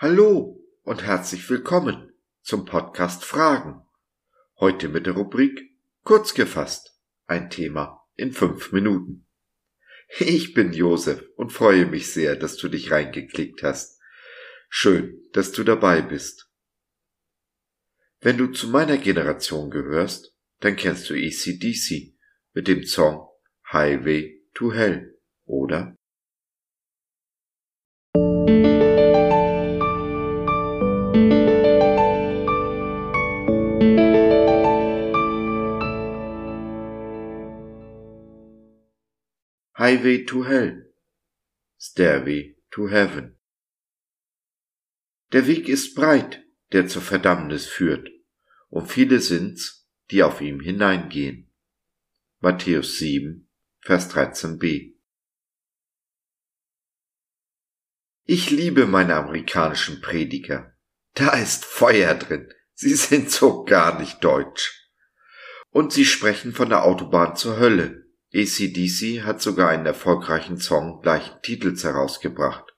Hallo und herzlich willkommen zum Podcast Fragen. Heute mit der Rubrik Kurz gefasst. Ein Thema in fünf Minuten. Ich bin Josef und freue mich sehr, dass du dich reingeklickt hast. Schön, dass du dabei bist. Wenn du zu meiner Generation gehörst, dann kennst du ACDC mit dem Song Highway to Hell, oder? Highway to Hell, Stairway to Heaven. Der Weg ist breit, der zur Verdammnis führt, und viele sind's, die auf ihm hineingehen. Matthäus 7, Vers 13b. Ich liebe meine amerikanischen Prediger. Da ist Feuer drin. Sie sind so gar nicht deutsch. Und sie sprechen von der Autobahn zur Hölle, ACDC hat sogar einen erfolgreichen Song gleichen Titels herausgebracht.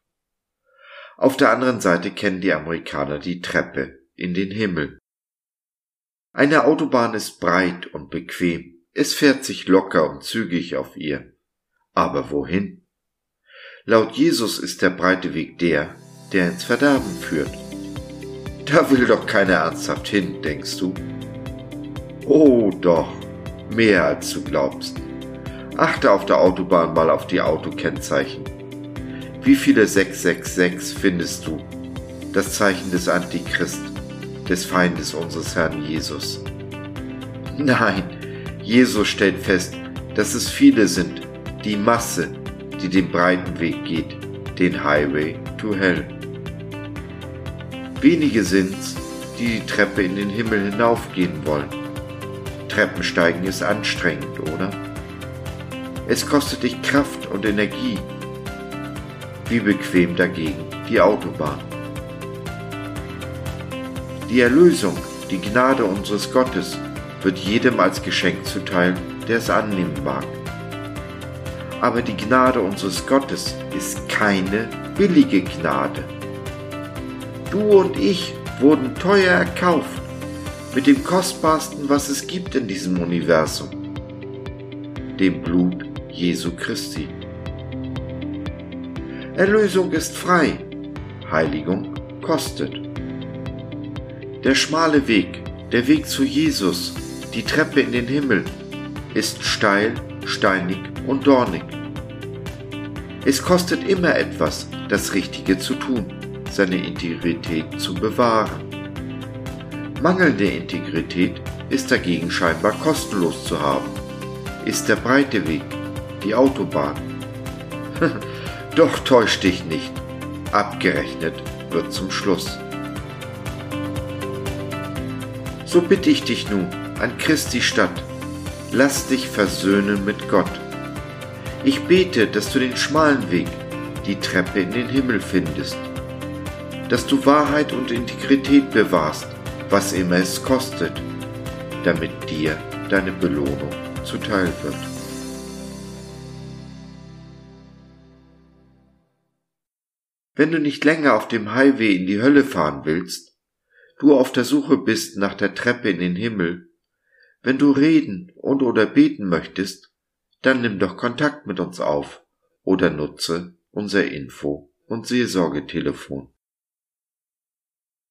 Auf der anderen Seite kennen die Amerikaner die Treppe in den Himmel. Eine Autobahn ist breit und bequem, es fährt sich locker und zügig auf ihr. Aber wohin? Laut Jesus ist der breite Weg der, der ins Verderben führt. Da will doch keiner ernsthaft hin, denkst du? Oh doch, mehr als du glaubst. Achte auf der Autobahn mal auf die Autokennzeichen. Wie viele 666 findest du? Das Zeichen des Antichrist, des Feindes unseres Herrn Jesus. Nein, Jesus stellt fest, dass es viele sind, die Masse, die den breiten Weg geht, den Highway to Hell. Wenige sind's, die die Treppe in den Himmel hinaufgehen wollen. Treppensteigen ist anstrengend, oder? Es kostet dich Kraft und Energie. Wie bequem dagegen die Autobahn. Die Erlösung, die Gnade unseres Gottes wird jedem als Geschenk zuteil, der es annehmen mag. Aber die Gnade unseres Gottes ist keine billige Gnade. Du und ich wurden teuer erkauft mit dem kostbarsten, was es gibt in diesem Universum, dem Blut Jesu Christi. Erlösung ist frei, Heiligung kostet. Der schmale Weg, der Weg zu Jesus, die Treppe in den Himmel, ist steil, steinig und dornig. Es kostet immer etwas, das Richtige zu tun, seine Integrität zu bewahren. Mangelnde Integrität ist dagegen scheinbar kostenlos zu haben, ist der breite Weg, die Autobahn. Doch täusch dich nicht. Abgerechnet wird zum Schluss. So bitte ich dich nun an Christi Stadt, lass dich versöhnen mit Gott. Ich bete, dass du den schmalen Weg, die Treppe in den Himmel findest, dass du Wahrheit und Integrität bewahrst, was immer es kostet, damit dir deine Belohnung zuteil wird. Wenn du nicht länger auf dem Highway in die Hölle fahren willst, du auf der Suche bist nach der Treppe in den Himmel, wenn du reden und oder beten möchtest, dann nimm doch Kontakt mit uns auf oder nutze unser Info- und Seelsorgetelefon